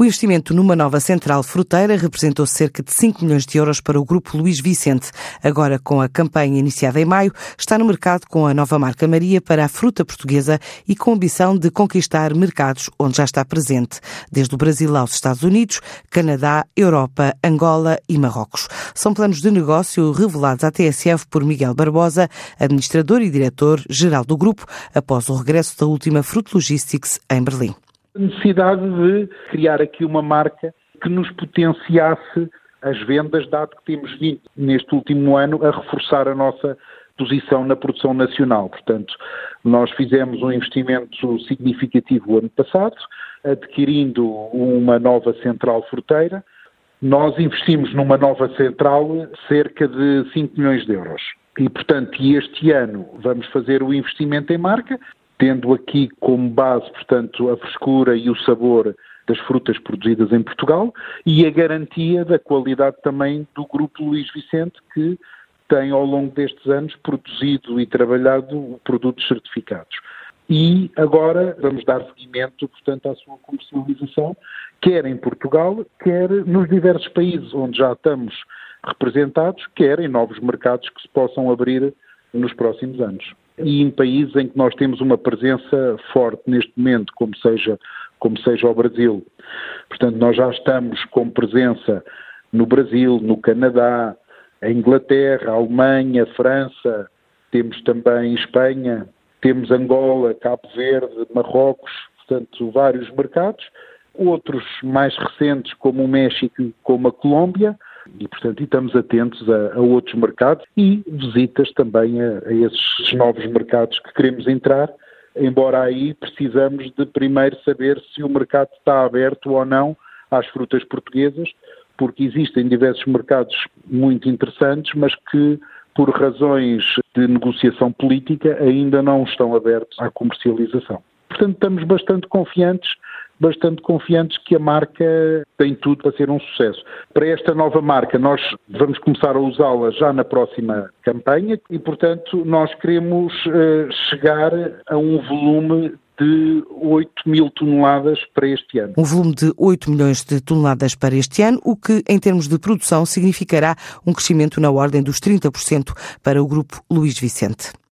O investimento numa nova central fruteira representou cerca de 5 milhões de euros para o grupo Luís Vicente. Agora, com a campanha iniciada em maio, está no mercado com a nova marca Maria para a fruta portuguesa e com a ambição de conquistar mercados onde já está presente, desde o Brasil aos Estados Unidos, Canadá, Europa, Angola e Marrocos. São planos de negócio revelados à TSF por Miguel Barbosa, administrador e diretor-geral do grupo, após o regresso da última Fruit Logistics em Berlim necessidade de criar aqui uma marca que nos potenciasse as vendas, dado que temos vindo neste último ano a reforçar a nossa posição na produção nacional. Portanto, nós fizemos um investimento significativo o ano passado, adquirindo uma nova central fruteira. Nós investimos numa nova central cerca de 5 milhões de euros. E, portanto, este ano vamos fazer o investimento em marca, tendo aqui como base, portanto, a frescura e o sabor das frutas produzidas em Portugal e a garantia da qualidade também do Grupo Luís Vicente, que tem ao longo destes anos produzido e trabalhado produtos certificados. E agora vamos dar seguimento, portanto, à sua comercialização, quer em Portugal, quer nos diversos países onde já estamos representados, quer em novos mercados que se possam abrir nos próximos anos e em países em que nós temos uma presença forte neste momento, como seja, como seja o Brasil. Portanto, nós já estamos com presença no Brasil, no Canadá, a Inglaterra, a Alemanha, a França, temos também Espanha, temos Angola, Cabo Verde, Marrocos, portanto, vários mercados. Outros mais recentes, como o México, como a Colômbia, e, portanto, estamos atentos a, a, outros mercados e visitas também a, a esses novos mercados que queremos entrar, embora aí precisamos de primeiro saber se o mercado está aberto ou não às frutas portuguesas, porque existem diversos mercados muito interessantes, mas que por razões de negociação política ainda não estão abertos à comercialização. Portanto, estamos bastante confiantes bastante confiantes que a marca tem tudo para ser um sucesso. Para esta nova marca, nós vamos começar a usá-la já na próxima campanha e, portanto, nós queremos uh, chegar a um volume de 8 mil toneladas para este ano. Um volume de 8 milhões de toneladas para este ano, o que, em termos de produção, significará um crescimento na ordem dos 30% para o grupo Luís Vicente.